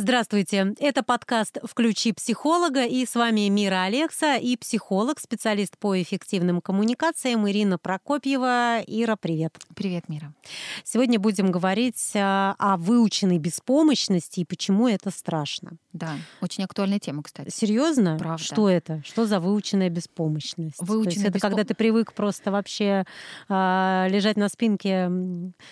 Здравствуйте, это подкаст «Включи психолога» и с вами Мира Алекса и психолог, специалист по эффективным коммуникациям Ирина Прокопьева. Ира, привет. Привет, Мира. Сегодня будем говорить а, о выученной беспомощности и почему это страшно. Да, очень актуальная тема, кстати. Серьезно? Правда. Что это? Что за выученная беспомощность? Выученная То есть это беспом... когда ты привык просто вообще э, лежать на спинке,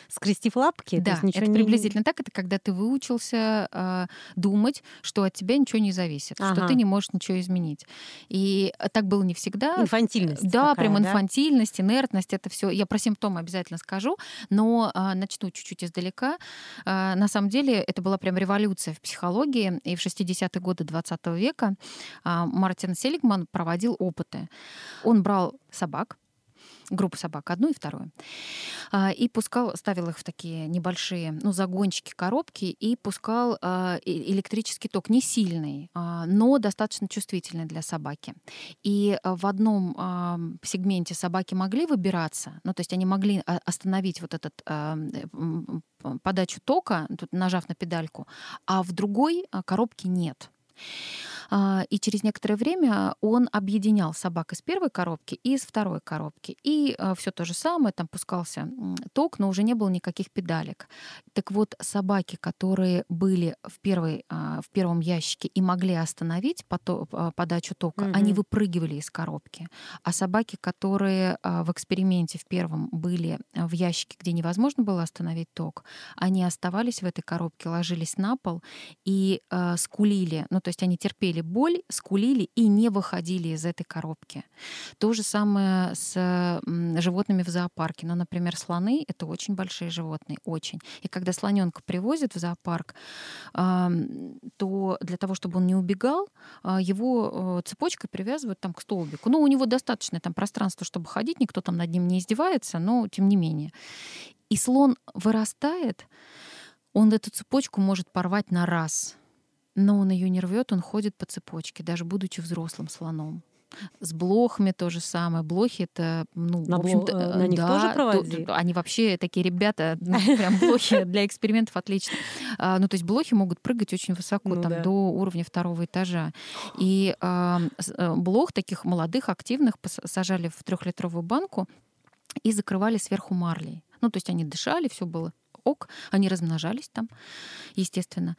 скрестив лапки? Да, это не... приблизительно так. Это когда ты выучился э, думать, что от тебя ничего не зависит, ага. что ты не можешь ничего изменить. И так было не всегда. Инфантильность. Да, такая, прям да? инфантильность, инертность, это все. Я про симптомы обязательно скажу, но э, начну чуть-чуть издалека. Э, на самом деле это была прям революция в психологии, и в 60-е годы 20 века Мартин Селигман проводил опыты. Он брал собак, группу собак, одну и вторую. И пускал, ставил их в такие небольшие, ну, загончики, коробки, и пускал электрический ток, не сильный, но достаточно чувствительный для собаки. И в одном сегменте собаки могли выбираться, ну, то есть они могли остановить вот этот подачу тока, тут нажав на педальку, а в другой коробке нет. А, и через некоторое время он объединял собак из первой коробки и из второй коробки. И а, все то же самое, там пускался ток, но уже не было никаких педалек. Так вот, собаки, которые были в, первой, а, в первом ящике и могли остановить подачу тока, угу. они выпрыгивали из коробки. А собаки, которые в эксперименте в первом были в ящике, где невозможно было остановить ток, они оставались в этой коробке, ложились на пол и скулили. Ну, то есть они терпели боль, скулили и не выходили из этой коробки. То же самое с животными в зоопарке. Ну, например, слоны — это очень большие животные, очень. И когда слоненка привозят в зоопарк, то для того, чтобы он не убегал, а, его э, цепочкой привязывают там к столбику. Ну, у него достаточное там пространство, чтобы ходить, никто там над ним не издевается, но тем не менее. И слон вырастает, он эту цепочку может порвать на раз — но он ее не рвет, он ходит по цепочке, даже будучи взрослым слоном. С блохами то же самое. Блохи это, ну, на, в общем-то, на них да, тоже проводили? То, они вообще такие ребята, ну, прям блохи для экспериментов отлично. А, ну, то есть блохи могут прыгать очень высоко, ну, там, да. до уровня второго этажа. И а, блох таких молодых, активных сажали в трехлитровую банку и закрывали сверху марлей. Ну, то есть они дышали, все было ок, они размножались там, естественно.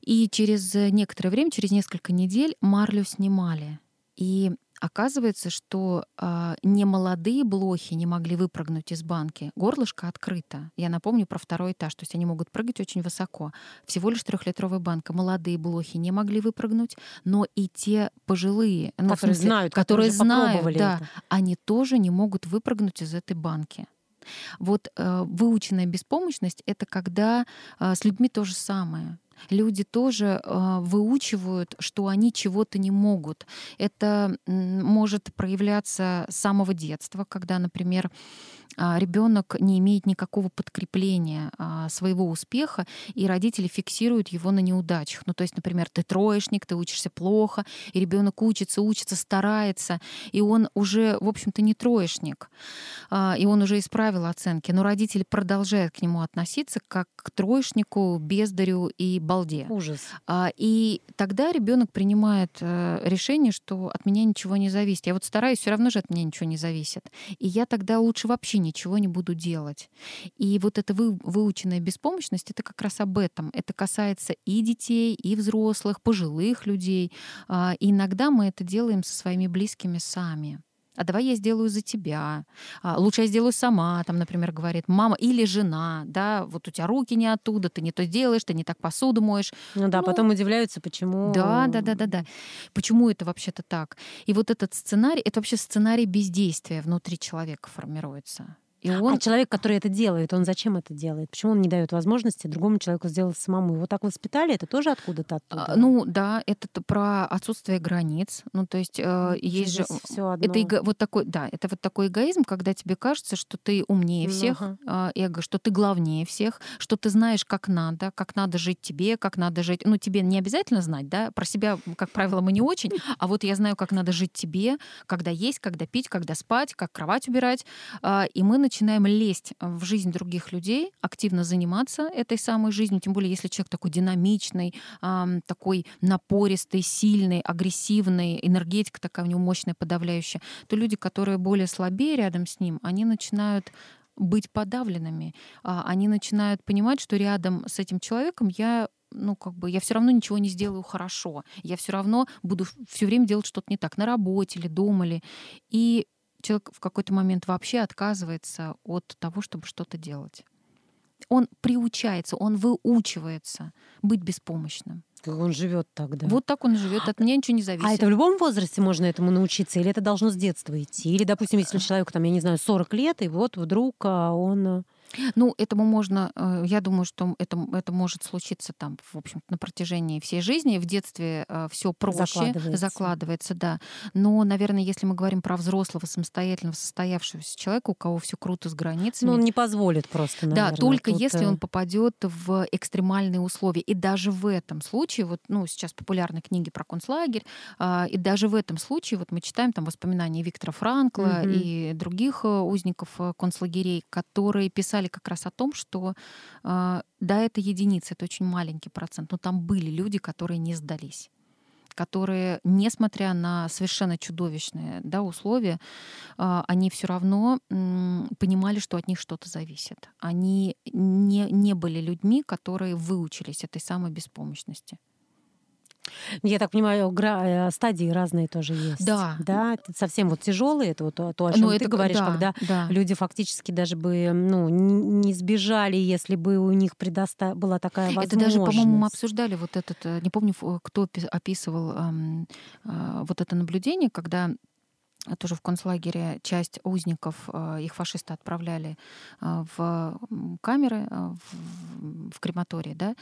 И через некоторое время, через несколько недель марлю снимали. И оказывается, что э, не молодые блохи не могли выпрыгнуть из банки. Горлышко открыто. Я напомню про второй этаж, то есть они могут прыгать очень высоко. Всего лишь трехлитровая банка. Молодые блохи не могли выпрыгнуть, но и те пожилые, ну, которые смысле, знают, которые, которые знают, да, это. они тоже не могут выпрыгнуть из этой банки. Вот э, выученная беспомощность — это когда э, с людьми то же самое. Люди тоже э, выучивают, что они чего-то не могут. Это может проявляться с самого детства, когда, например, а, ребенок не имеет никакого подкрепления а, своего успеха, и родители фиксируют его на неудачах. Ну, то есть, например, ты троечник, ты учишься плохо, и ребенок учится, учится, старается, и он уже, в общем-то, не троечник, а, и он уже исправил оценки, но родители продолжают к нему относиться как к троечнику, бездарю и балде. Ужас. И тогда ребенок принимает э, решение, что от меня ничего не зависит. Я вот стараюсь, все равно же от меня ничего не зависит. И я тогда лучше вообще ничего не буду делать. И вот эта вы, выученная беспомощность, это как раз об этом. Это касается и детей, и взрослых, пожилых людей. А, и иногда мы это делаем со своими близкими сами а давай я сделаю за тебя, а, лучше я сделаю сама, там, например, говорит мама или жена, да, вот у тебя руки не оттуда, ты не то делаешь, ты не так посуду моешь. Ну да, ну, потом удивляются, почему... Да, да, да, да, да. Почему это вообще-то так? И вот этот сценарий, это вообще сценарий бездействия внутри человека формируется. И он... А человек, который это делает, он зачем это делает? Почему он не дает возможности другому человеку сделать самому? Его так воспитали, это тоже откуда-то оттуда? А, ну да, это про отсутствие границ. Ну то есть э, есть же все это эго... вот такой, да, это вот такой эгоизм, когда тебе кажется, что ты умнее всех, uh-huh. эго, что ты главнее всех, что ты знаешь, как надо, как надо жить тебе, как надо жить. Ну тебе не обязательно знать, да, про себя, как правило, мы не очень, а вот я знаю, как надо жить тебе, когда есть, когда пить, когда спать, как кровать убирать, а, и мы начинаем лезть в жизнь других людей, активно заниматься этой самой жизнью, тем более если человек такой динамичный, такой напористый, сильный, агрессивный, энергетика такая у него мощная, подавляющая, то люди, которые более слабее рядом с ним, они начинают быть подавленными. А, они начинают понимать, что рядом с этим человеком я ну, как бы я все равно ничего не сделаю хорошо. Я все равно буду все время делать что-то не так на работе или дома ли. И человек в какой-то момент вообще отказывается от того, чтобы что-то делать. Он приучается, он выучивается быть беспомощным. Как он живет тогда. Вот так он живет, от меня ничего не зависит. А это в любом возрасте можно этому научиться, или это должно с детства идти? Или, допустим, если человеку, там, я не знаю, 40 лет, и вот вдруг а, он ну, этому можно, э, я думаю, что это, это может случиться там, в общем на протяжении всей жизни. В детстве э, все проще закладывается. закладывается, да. Но, наверное, если мы говорим про взрослого, самостоятельного, состоявшегося человека, у кого все круто с границами. Ну, он не позволит просто, наверное. Да, только тут... если он попадет в экстремальные условия. И даже в этом случае, вот, ну, сейчас популярны книги про концлагерь, а, и даже в этом случае, вот мы читаем там воспоминания Виктора Франкла угу. и других э, узников концлагерей, которые писали писали как раз о том, что э, да, это единицы, это очень маленький процент, но там были люди, которые не сдались которые, несмотря на совершенно чудовищные да, условия, э, они все равно понимали, что от них что-то зависит. Они не, не были людьми, которые выучились этой самой беспомощности. Я так понимаю, гра... Э, стадии разные тоже есть. Да. Да, совсем вот тяжелые, это вот то, о чем ну, ты это, говоришь, да, когда да. люди фактически даже бы ну, не сбежали, если бы у них предоста... была такая возможность. Это даже, по-моему, мы обсуждали вот этот, э, не помню, кто описывал эм, э, вот это наблюдение, когда тоже в концлагере часть узников, их фашисты отправляли в камеры, в, в крематории, да,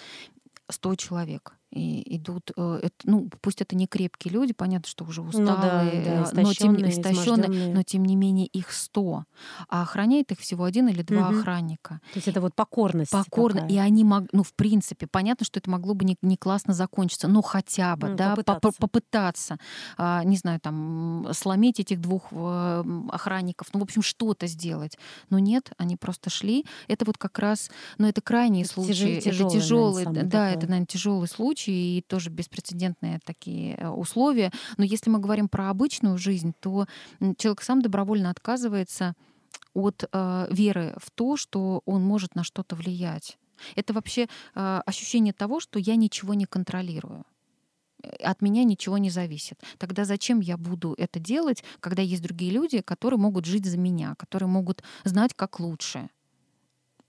100 человек и идут, э, это, ну, пусть это не крепкие люди, понятно, что уже усталые, ну, да, да, но тем истощенные, но тем не менее их сто, а охраняет их всего один или два угу. охранника. То есть это вот покорность. Покорно, такая. и они мог, ну в принципе, понятно, что это могло бы не, не классно закончиться, но хотя бы, ну, да, попытаться, попытаться а, не знаю, там сломить этих двух э, охранников, ну в общем что-то сделать, но нет, они просто шли. Это вот как раз, ну это крайние это случаи, тяжелый, это тяжелый, да, такой. это наверное тяжелый случай случаи и тоже беспрецедентные такие э, условия. Но если мы говорим про обычную жизнь, то человек сам добровольно отказывается от э, веры в то, что он может на что-то влиять. Это вообще э, ощущение того, что я ничего не контролирую э, от меня ничего не зависит. Тогда зачем я буду это делать, когда есть другие люди, которые могут жить за меня, которые могут знать, как лучше?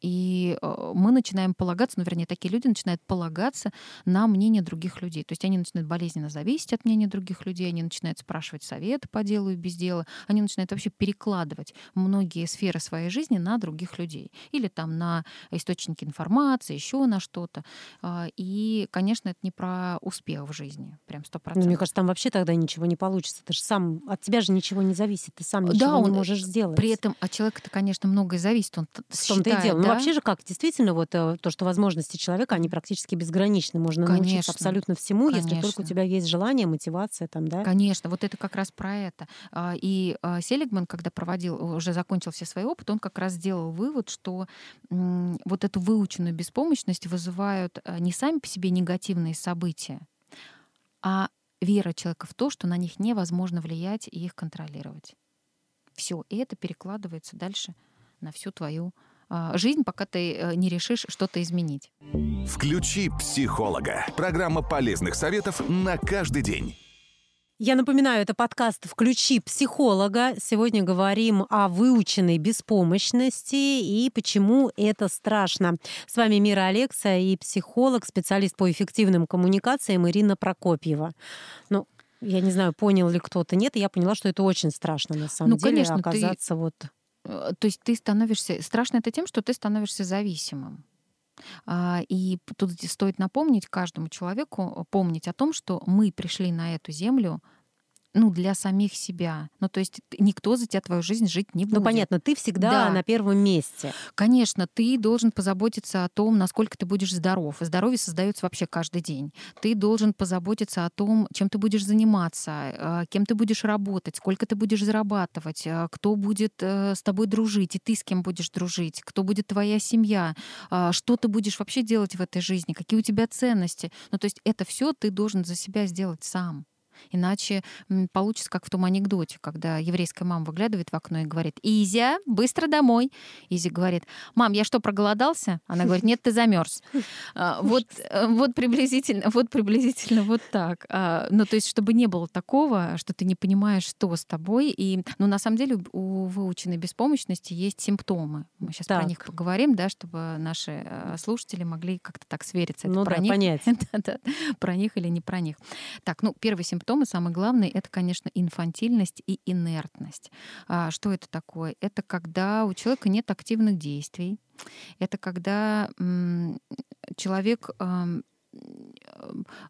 И э, мы начинаем полагаться, ну, вернее, такие люди начинают полагаться на мнение других людей. То есть они начинают болезненно зависеть от мнения других людей, они начинают спрашивать советы по делу и без дела, они начинают вообще перекладывать многие сферы своей жизни на других людей. Или там на источники информации, еще на что-то. А, и, конечно, это не про успех в жизни, прям сто процентов. Ну, мне кажется, там вообще тогда ничего не получится. Ты же сам, от тебя же ничего не зависит, ты сам ничего да, он, не можешь сделать. При этом от человека-то, конечно, многое зависит. Он считает, и дело. Ну, да? вообще же как, действительно, вот э, то, что возможности человека, они практически безграничны. Можно Конечно. научиться абсолютно всему, Конечно. если только у тебя есть желание, мотивация там, да? Конечно, вот это как раз про это. А, и а, Селигман, когда проводил, уже закончил все свои опыты, он как раз сделал вывод, что вот эту выученную беспомощность вызывают не сами по себе негативные события, а вера человека в то, что на них невозможно влиять и их контролировать. Все, и это перекладывается дальше на всю твою жизнь, пока ты э, не решишь что-то изменить. Включи психолога. Программа полезных советов на каждый день. Я напоминаю, это подкаст «Включи психолога». Сегодня говорим о выученной беспомощности и почему это страшно. С вами Мира Алекса и психолог, специалист по эффективным коммуникациям Ирина Прокопьева. Ну, я не знаю, понял ли кто-то, нет, и я поняла, что это очень страшно на самом ну, деле конечно, оказаться ты... вот то есть ты становишься... Страшно это тем, что ты становишься зависимым. А, и тут стоит напомнить каждому человеку, помнить о том, что мы пришли на эту землю ну, для самих себя. Ну, то есть никто за тебя твою жизнь жить не ну, будет. Ну, понятно, ты всегда да. на первом месте. Конечно, ты должен позаботиться о том, насколько ты будешь здоров. Здоровье создается вообще каждый день. Ты должен позаботиться о том, чем ты будешь заниматься, а, кем ты будешь работать, сколько ты будешь зарабатывать, а, кто будет э, с тобой дружить, и ты с кем будешь дружить, кто будет твоя семья, а, что ты будешь вообще делать в этой жизни, какие у тебя ценности. Ну, то есть это все ты должен за себя сделать сам. Иначе получится, как в том анекдоте, когда еврейская мама выглядывает в окно и говорит, «Изя, быстро домой!» Изи говорит, «Мам, я что, проголодался?» Она говорит, «Нет, ты замерз. А, вот, э, вот приблизительно, вот приблизительно вот так. А, ну, то есть, чтобы не было такого, что ты не понимаешь, что с тобой. И, ну, на самом деле, у выученной беспомощности есть симптомы. Мы сейчас так. про них поговорим, да, чтобы наши э, слушатели могли как-то так свериться. Это ну про да, них, понять. про них или не про них. Так, ну, первый симптом симптомы, самый главный, это, конечно, инфантильность и инертность. А что это такое? Это когда у человека нет активных действий. Это когда человек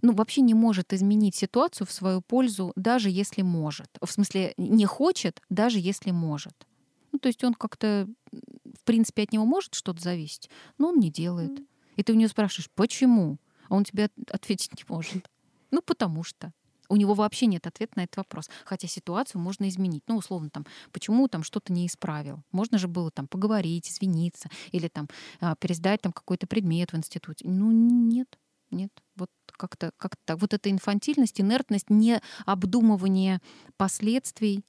ну, вообще не может изменить ситуацию в свою пользу, даже если может. В смысле, не хочет, даже если может. Ну, то есть он как-то, в принципе, от него может что-то зависеть, но он не делает. И ты у него спрашиваешь, почему? А он тебе ответить не может. Ну, потому что у него вообще нет ответа на этот вопрос. Хотя ситуацию можно изменить. Ну, условно, там, почему там что-то не исправил. Можно же было там поговорить, извиниться или там а, пересдать там какой-то предмет в институте. Ну, нет, нет. Вот как-то как так. Вот эта инфантильность, инертность, не обдумывание последствий,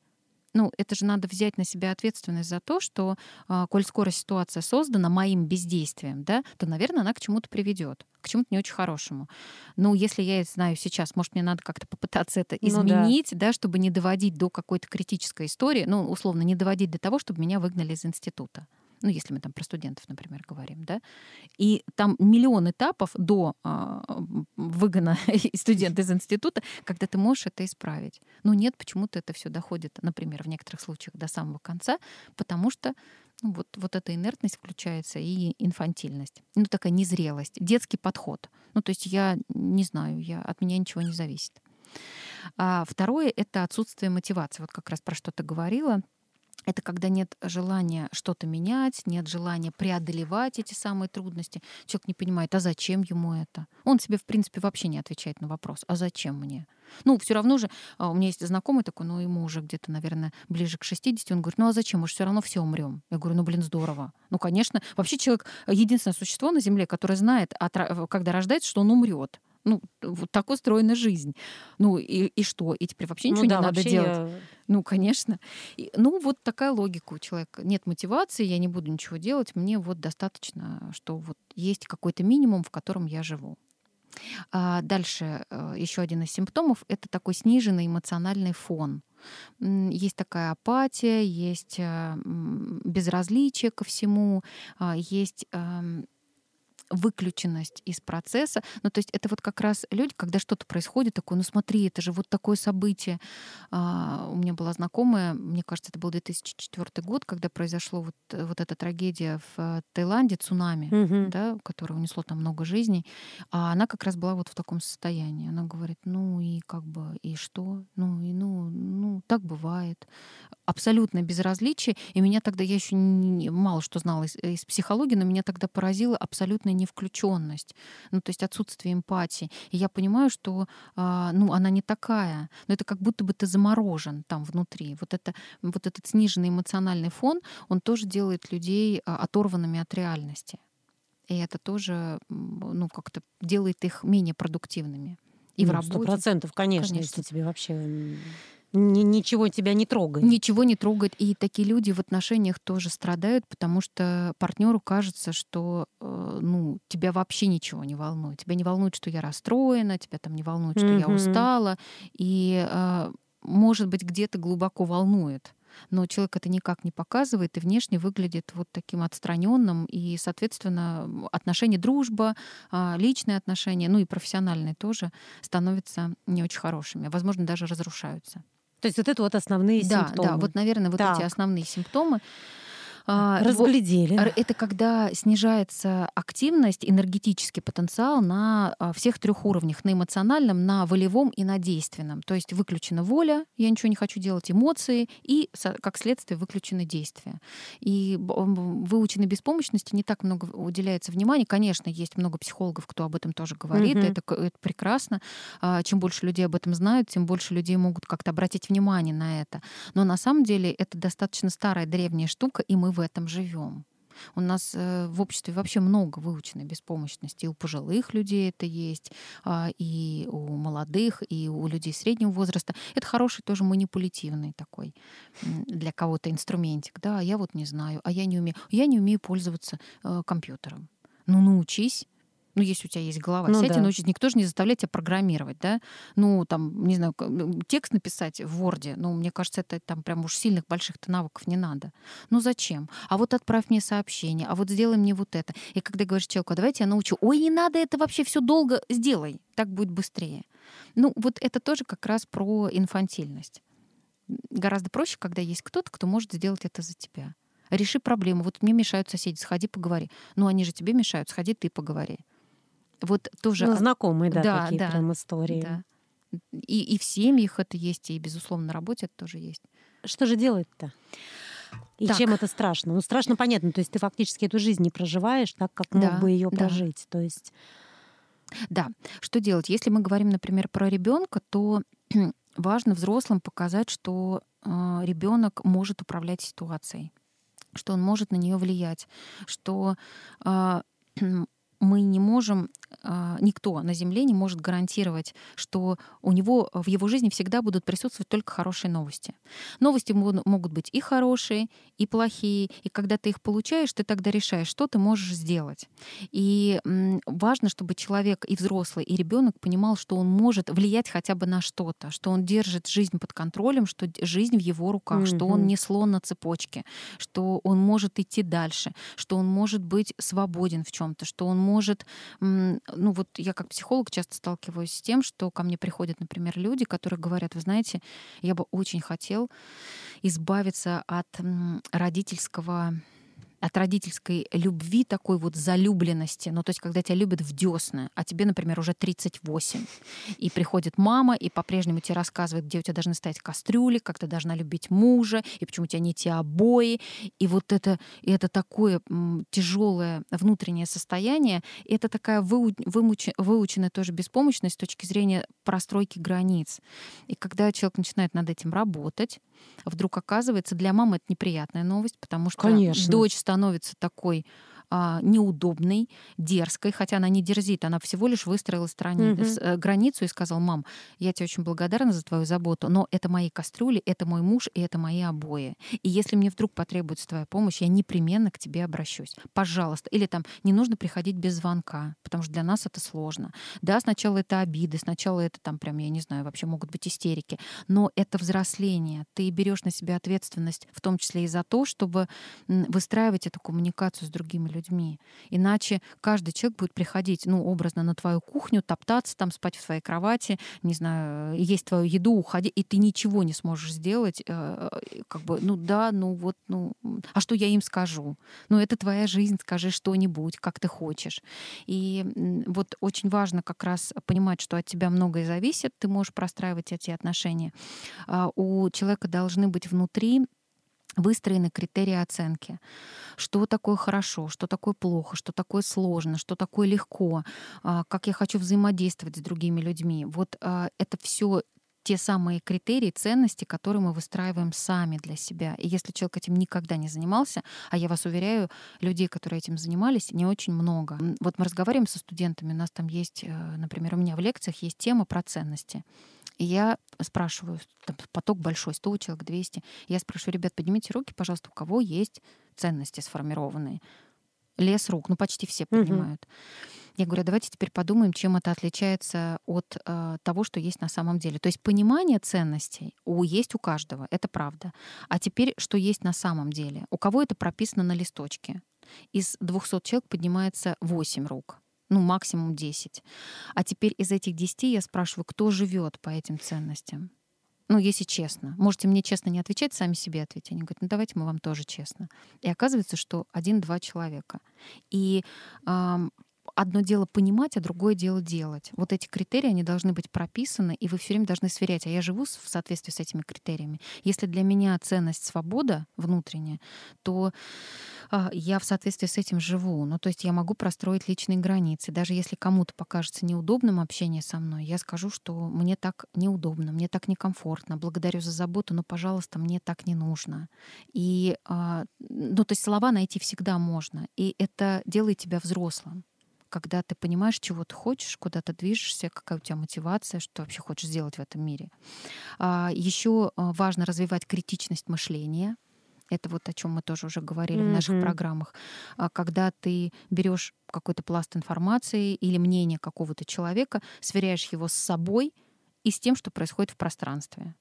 ну, это же надо взять на себя ответственность за то, что, э, коль скоро ситуация создана моим бездействием, да, то, наверное, она к чему-то приведет, к чему-то не очень хорошему. Ну, если я это знаю сейчас, может, мне надо как-то попытаться это изменить, ну, да. да, чтобы не доводить до какой-то критической истории, ну, условно, не доводить до того, чтобы меня выгнали из института ну, если мы там про студентов, например, говорим, да, и там миллион этапов до э, выгона студента из института, когда ты можешь это исправить. Но нет, почему-то это все доходит, например, в некоторых случаях до самого конца, потому что ну, вот, вот эта инертность включается и инфантильность. Ну, такая незрелость, детский подход. Ну, то есть я не знаю, я, от меня ничего не зависит. А второе — это отсутствие мотивации. Вот как раз про что ты говорила это когда нет желания что-то менять, нет желания преодолевать эти самые трудности. Человек не понимает, а зачем ему это? Он себе, в принципе, вообще не отвечает на вопрос, а зачем мне? Ну, все равно же, а, у меня есть знакомый такой, ну, ему уже где-то, наверное, ближе к 60, он говорит, ну, а зачем, мы же все равно все умрем. Я говорю, ну, блин, здорово. Ну, конечно, вообще человек единственное существо на Земле, которое знает, когда рождается, что он умрет. Ну, вот так устроена жизнь. Ну и, и что? И теперь вообще ничего ну, да, не надо делать. Я... Ну, конечно. И, ну, вот такая логика у человека. Нет мотивации, я не буду ничего делать, мне вот достаточно, что вот есть какой-то минимум, в котором я живу. А дальше э, еще один из симптомов это такой сниженный эмоциональный фон. Есть такая апатия, есть э, безразличие ко всему, а, есть эм, выключенность из процесса. Ну, то есть это вот как раз люди, когда что-то происходит, такое, ну смотри, это же вот такое событие. А, у меня была знакомая, мне кажется, это был 2004 год, когда произошло вот, вот эта трагедия в Таиланде, цунами, угу. да, которое унесло там много жизней. А она как раз была вот в таком состоянии. Она говорит, ну и как бы, и что? Ну и ну, ну так бывает. Абсолютное безразличие. И меня тогда, я еще не, мало что знала из, из психологии, но меня тогда поразило абсолютное невключенность, ну, то есть отсутствие эмпатии. И я понимаю, что а, ну, она не такая, но это как будто бы ты заморожен там внутри. Вот, это, вот этот сниженный эмоциональный фон, он тоже делает людей а, оторванными от реальности. И это тоже ну, как-то делает их менее продуктивными. И ну, в работе. Сто процентов, конечно, конечно, если тебе вообще ничего тебя не трогает. Ничего не трогает. И такие люди в отношениях тоже страдают, потому что партнеру кажется, что э, ну, тебя вообще ничего не волнует. Тебя не волнует, что я расстроена, тебя там не волнует, что mm-hmm. я устала. И, э, может быть, где-то глубоко волнует но человек это никак не показывает и внешне выглядит вот таким отстраненным, и, соответственно, отношения дружба, а, личные отношения, ну и профессиональные тоже становятся не очень хорошими, возможно, даже разрушаются. То есть вот это вот основные да, симптомы. Да, вот, наверное, вот так. эти основные симптомы. А, Разглядели. Это когда снижается активность, энергетический потенциал на а, всех трех уровнях, на эмоциональном, на волевом и на действенном. То есть выключена воля, я ничего не хочу делать, эмоции, и, как следствие, выключены действия. И выученной беспомощности не так много уделяется внимания. Конечно, есть много психологов, кто об этом тоже говорит, угу. это, это прекрасно. А, чем больше людей об этом знают, тем больше людей могут как-то обратить внимание на это. Но на самом деле это достаточно старая древняя штука, и мы в этом живем. У нас э, в обществе вообще много выученной беспомощности. И у пожилых людей это есть, э, и у молодых, и у людей среднего возраста. Это хороший тоже манипулятивный такой для кого-то инструментик. Да, я вот не знаю, а я не умею. Я не умею пользоваться э, компьютером. Ну, научись ну, если у тебя есть голова, ну, сядь да. и научись. Никто же не заставляет тебя программировать, да? Ну, там, не знаю, текст написать в Word, ну, мне кажется, это там прям уж сильных больших-то навыков не надо. Ну, зачем? А вот отправь мне сообщение, а вот сделай мне вот это. И когда говоришь человеку, «А давайте я научу, ой, не надо это вообще все долго, сделай, так будет быстрее. Ну, вот это тоже как раз про инфантильность. Гораздо проще, когда есть кто-то, кто может сделать это за тебя. Реши проблему. Вот мне мешают соседи, сходи поговори. Ну, они же тебе мешают, сходи ты поговори. Вот тоже... Ну, знакомые, да, да такие да, прям истории. Да. И, и в семьях это есть, и, безусловно, на работе это тоже есть. Что же делать-то? И так. чем это страшно? Ну, страшно понятно, то есть ты фактически эту жизнь не проживаешь так, как мог да, бы ее прожить. Да. То есть... Да, что делать? Если мы говорим, например, про ребенка, то важно взрослым показать, что э, ребенок может управлять ситуацией, что он может на нее влиять, что э, мы не можем, а, никто на Земле не может гарантировать, что у него в его жизни всегда будут присутствовать только хорошие новости. Новости могут быть и хорошие, и плохие, и когда ты их получаешь, ты тогда решаешь, что ты можешь сделать. И важно, чтобы человек и взрослый, и ребенок понимал, что он может влиять хотя бы на что-то, что он держит жизнь под контролем, что жизнь в его руках, mm-hmm. что он не слон на цепочке, что он может идти дальше, что он может быть свободен в чем-то, что он может, ну вот я как психолог часто сталкиваюсь с тем, что ко мне приходят, например, люди, которые говорят, вы знаете, я бы очень хотел избавиться от родительского от родительской любви, такой вот залюбленности, ну, то есть, когда тебя любят в десны, а тебе, например, уже 38, и приходит мама, и по-прежнему тебе рассказывает, где у тебя должны стоять кастрюли, как ты должна любить мужа, и почему у тебя не те обои, и вот это, и это такое тяжелое внутреннее состояние, и это такая выу, вымуч, выученная тоже беспомощность с точки зрения простройки границ. И когда человек начинает над этим работать, вдруг оказывается, для мамы это неприятная новость, потому что Конечно. дочь становится такой а, неудобной, дерзкой, хотя она не дерзит, она всего лишь выстроила страни... mm-hmm. границу и сказала, мам, я тебе очень благодарна за твою заботу, но это мои кастрюли, это мой муж и это мои обои. И если мне вдруг потребуется твоя помощь, я непременно к тебе обращусь. Пожалуйста. Или там не нужно приходить без звонка, потому что для нас это сложно. Да, сначала это обиды, сначала это там прям, я не знаю, вообще могут быть истерики, но это взросление. Ты берешь на себя ответственность, в том числе и за то, чтобы выстраивать эту коммуникацию с другими людьми людьми. Иначе каждый человек будет приходить, ну, образно, на твою кухню, топтаться там, спать в твоей кровати, не знаю, есть твою еду, уходить, и ты ничего не сможешь сделать. Э, как бы, ну да, ну вот, ну, а что я им скажу? Ну, это твоя жизнь, скажи что-нибудь, как ты хочешь. И вот очень важно как раз понимать, что от тебя многое зависит, ты можешь простраивать эти отношения. А у человека должны быть внутри выстроены критерии оценки. Что такое хорошо, что такое плохо, что такое сложно, что такое легко, а, как я хочу взаимодействовать с другими людьми. Вот а, это все те самые критерии, ценности, которые мы выстраиваем сами для себя. И если человек этим никогда не занимался, а я вас уверяю, людей, которые этим занимались, не очень много. Вот мы разговариваем со студентами, у нас там есть, э, например, у меня в лекциях есть тема про ценности. И я спрашиваю, там поток большой, 100 человек, 200. Я спрашиваю, ребят, поднимите руки, пожалуйста, у кого есть ценности сформированные? Лес рук, ну почти все поднимают. Угу. Я говорю, давайте теперь подумаем, чем это отличается от э, того, что есть на самом деле. То есть понимание ценностей у, есть у каждого, это правда. А теперь, что есть на самом деле? У кого это прописано на листочке? Из 200 человек поднимается 8 рук ну, максимум 10. А теперь из этих 10 я спрашиваю, кто живет по этим ценностям? Ну, если честно. Можете мне честно не отвечать, сами себе ответить. Они говорят, ну давайте мы вам тоже честно. И оказывается, что один-два человека. И эм, одно дело понимать, а другое дело делать. Вот эти критерии, они должны быть прописаны, и вы все время должны сверять. А я живу в соответствии с этими критериями. Если для меня ценность свобода внутренняя, то э, я в соответствии с этим живу. Ну, то есть я могу простроить личные границы. Даже если кому-то покажется неудобным общение со мной, я скажу, что мне так неудобно, мне так некомфортно. Благодарю за заботу, но, пожалуйста, мне так не нужно. И, э, ну, то есть слова найти всегда можно. И это делает тебя взрослым когда ты понимаешь, чего ты хочешь, куда ты движешься, какая у тебя мотивация, что вообще хочешь сделать в этом мире. А, Еще а, важно развивать критичность мышления. Это вот о чем мы тоже уже говорили mm-hmm. в наших программах. А, когда ты берешь какой-то пласт информации или мнение какого-то человека, сверяешь его с собой и с тем, что происходит в пространстве.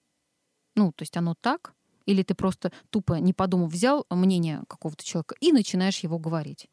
Ну, то есть оно так, или ты просто тупо, не подумав, взял мнение какого-то человека и начинаешь его говорить.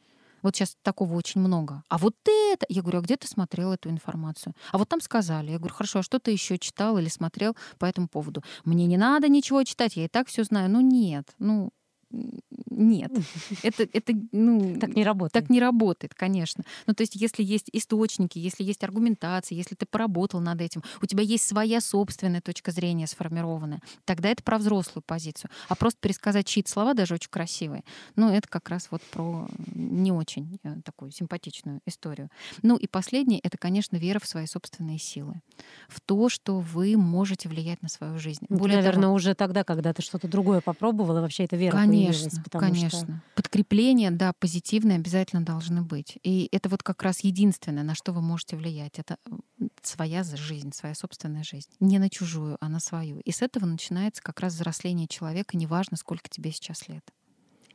Вот сейчас такого очень много. А вот это... Я говорю, а где ты смотрел эту информацию? А вот там сказали. Я говорю, хорошо, а что ты еще читал или смотрел по этому поводу? Мне не надо ничего читать, я и так все знаю. Ну нет, ну нет, это, это ну, так не работает. Так не работает, конечно. Ну, то есть, если есть источники, если есть аргументация, если ты поработал над этим, у тебя есть своя собственная точка зрения сформированная, тогда это про взрослую позицию. А просто пересказать чьи-то слова, даже очень красивые, ну, это как раз вот про не очень э, такую симпатичную историю. Ну, и последнее — это, конечно, вера в свои собственные силы, в то, что вы можете влиять на свою жизнь. Ну, Более наверное, того, уже тогда, когда ты что-то другое попробовала, вообще эта вера Конечно, конечно. Что... Подкрепления, да, позитивные обязательно должны быть. И это вот как раз единственное, на что вы можете влиять. Это своя жизнь, своя собственная жизнь. Не на чужую, а на свою. И с этого начинается как раз взросление человека, неважно, сколько тебе сейчас лет.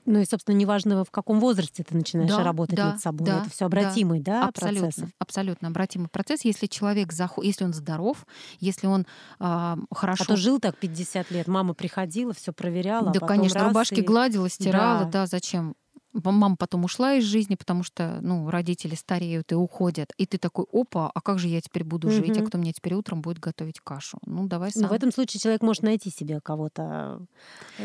Ну и, собственно, неважно, в каком возрасте ты начинаешь да, работать да, над собой. Да, это все обратимый, да, да абсолютно, процесс? Абсолютно обратимый процесс. Если человек, заход... если он здоров, если он э, хорошо... А то жил так 50 лет, мама приходила, все проверяла. Да, а конечно, рубашки и... гладила, стирала, да. да, зачем? Мама потом ушла из жизни, потому что, ну, родители стареют и уходят, и ты такой, опа, а как же я теперь буду угу. жить, а кто мне теперь утром будет готовить кашу? Ну, давай сам. Но в этом случае человек может найти себе кого-то.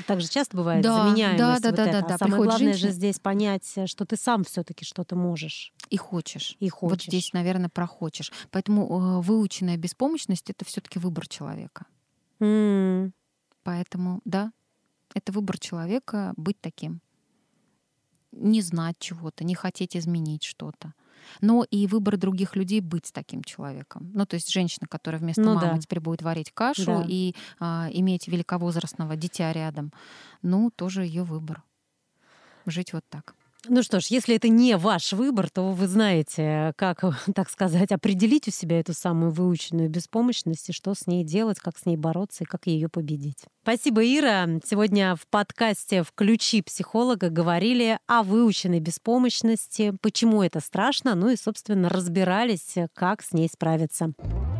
Так же часто бывает да, заменяемость. Да, да, вот да, это. да, да. А самое Приходит главное женщина... же здесь понять, что ты сам все-таки что-то можешь. И хочешь. И хочешь. Вот здесь, наверное, прохочешь. Поэтому э, выученная беспомощность это все-таки выбор человека. Mm. Поэтому, да, это выбор человека быть таким не знать чего-то, не хотеть изменить что-то. Но и выбор других людей быть таким человеком. Ну, то есть женщина, которая вместо ну, мамы да. теперь будет варить кашу да. и а, иметь великовозрастного дитя рядом, ну, тоже ее выбор. Жить вот так. Ну что ж, если это не ваш выбор, то вы знаете, как, так сказать, определить у себя эту самую выученную беспомощность и что с ней делать, как с ней бороться и как ее победить. Спасибо, Ира. Сегодня в подкасте «Включи психолога» говорили о выученной беспомощности, почему это страшно, ну и, собственно, разбирались, как с ней справиться.